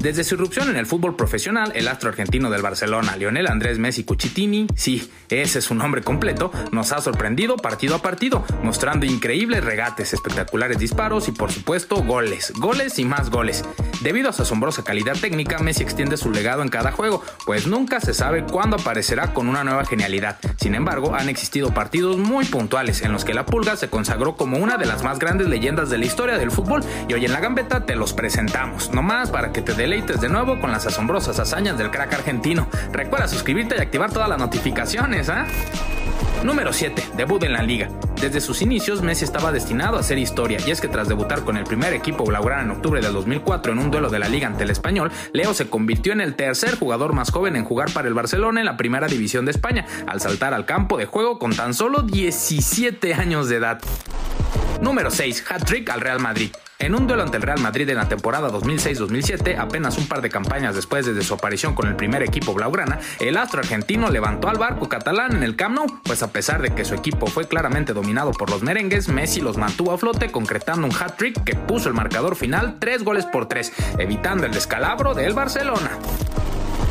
Desde su irrupción en el fútbol profesional, el astro argentino del Barcelona, Lionel Andrés Messi Cucitini, sí, ese es su nombre completo, nos ha sorprendido partido a partido, mostrando increíbles regates, espectaculares disparos y por supuesto goles, goles y más goles. Debido a su asombrosa calidad técnica, Messi extiende su legado en cada juego, pues nunca se sabe cuándo aparecerá con una nueva genialidad. Sin embargo, han existido partidos muy puntuales en los que la Pulga se consagró como una de las más grandes leyendas de la historia del fútbol y hoy en la gambeta te los presentamos, nomás para que te dé deleites de nuevo con las asombrosas hazañas del crack argentino. Recuerda suscribirte y activar todas las notificaciones, ¿ah? Número 7. Debut en la liga. Desde sus inicios, Messi estaba destinado a hacer historia, y es que tras debutar con el primer equipo blaugrana en octubre del 2004 en un duelo de la liga ante el español, Leo se convirtió en el tercer jugador más joven en jugar para el Barcelona en la primera división de España, al saltar al campo de juego con tan solo 17 años de edad. Número 6. Hat-trick al Real Madrid. En un duelo ante el Real Madrid en la temporada 2006-2007, apenas un par de campañas después de su aparición con el primer equipo blaugrana, el astro argentino levantó al barco catalán en el Camp Nou, pues a pesar de que su equipo fue claramente dominado por los merengues, Messi los mantuvo a flote concretando un hat-trick que puso el marcador final 3 goles por 3, evitando el descalabro del Barcelona.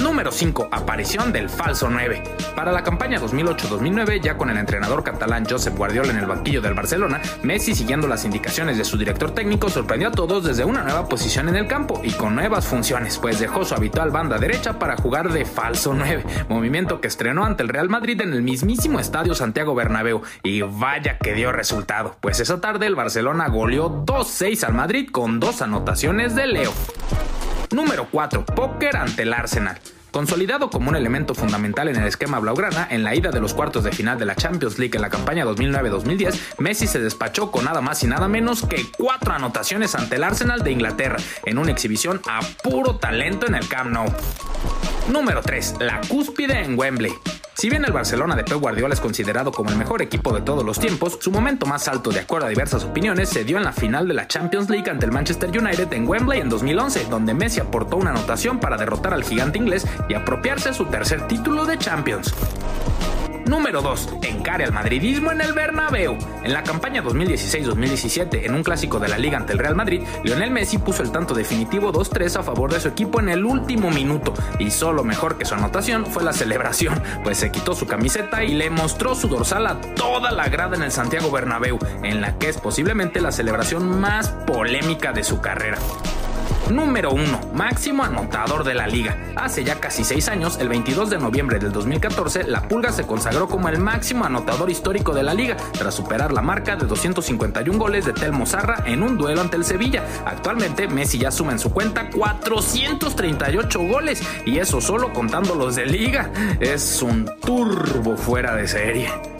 Número 5. Aparición del falso 9. Para la campaña 2008-2009, ya con el entrenador catalán Josep Guardiola en el banquillo del Barcelona, Messi, siguiendo las indicaciones de su director técnico, sorprendió a todos desde una nueva posición en el campo y con nuevas funciones, pues dejó su habitual banda derecha para jugar de falso 9, movimiento que estrenó ante el Real Madrid en el mismísimo estadio Santiago Bernabéu. Y vaya que dio resultado, pues esa tarde el Barcelona goleó 2-6 al Madrid con dos anotaciones de Leo. Número 4. Póker ante el Arsenal. Consolidado como un elemento fundamental en el esquema blaugrana, en la ida de los cuartos de final de la Champions League en la campaña 2009-2010, Messi se despachó con nada más y nada menos que cuatro anotaciones ante el Arsenal de Inglaterra, en una exhibición a puro talento en el Camp Nou. Número 3. La cúspide en Wembley. Si bien el Barcelona de Pep Guardiola es considerado como el mejor equipo de todos los tiempos, su momento más alto, de acuerdo a diversas opiniones, se dio en la final de la Champions League ante el Manchester United en Wembley en 2011, donde Messi aportó una anotación para derrotar al gigante inglés y apropiarse su tercer título de Champions. Número 2. Encare al madridismo en el Bernabéu. En la campaña 2016-2017, en un clásico de la liga ante el Real Madrid, Lionel Messi puso el tanto definitivo 2-3 a favor de su equipo en el último minuto. Y solo mejor que su anotación fue la celebración, pues se quitó su camiseta y le mostró su dorsal a toda la grada en el Santiago Bernabéu, en la que es posiblemente la celebración más polémica de su carrera. Número 1. Máximo anotador de la liga. Hace ya casi 6 años, el 22 de noviembre del 2014, la Pulga se consagró como el máximo anotador histórico de la liga, tras superar la marca de 251 goles de Telmo Zarra en un duelo ante el Sevilla. Actualmente, Messi ya suma en su cuenta 438 goles, y eso solo contando los de liga. Es un turbo fuera de serie.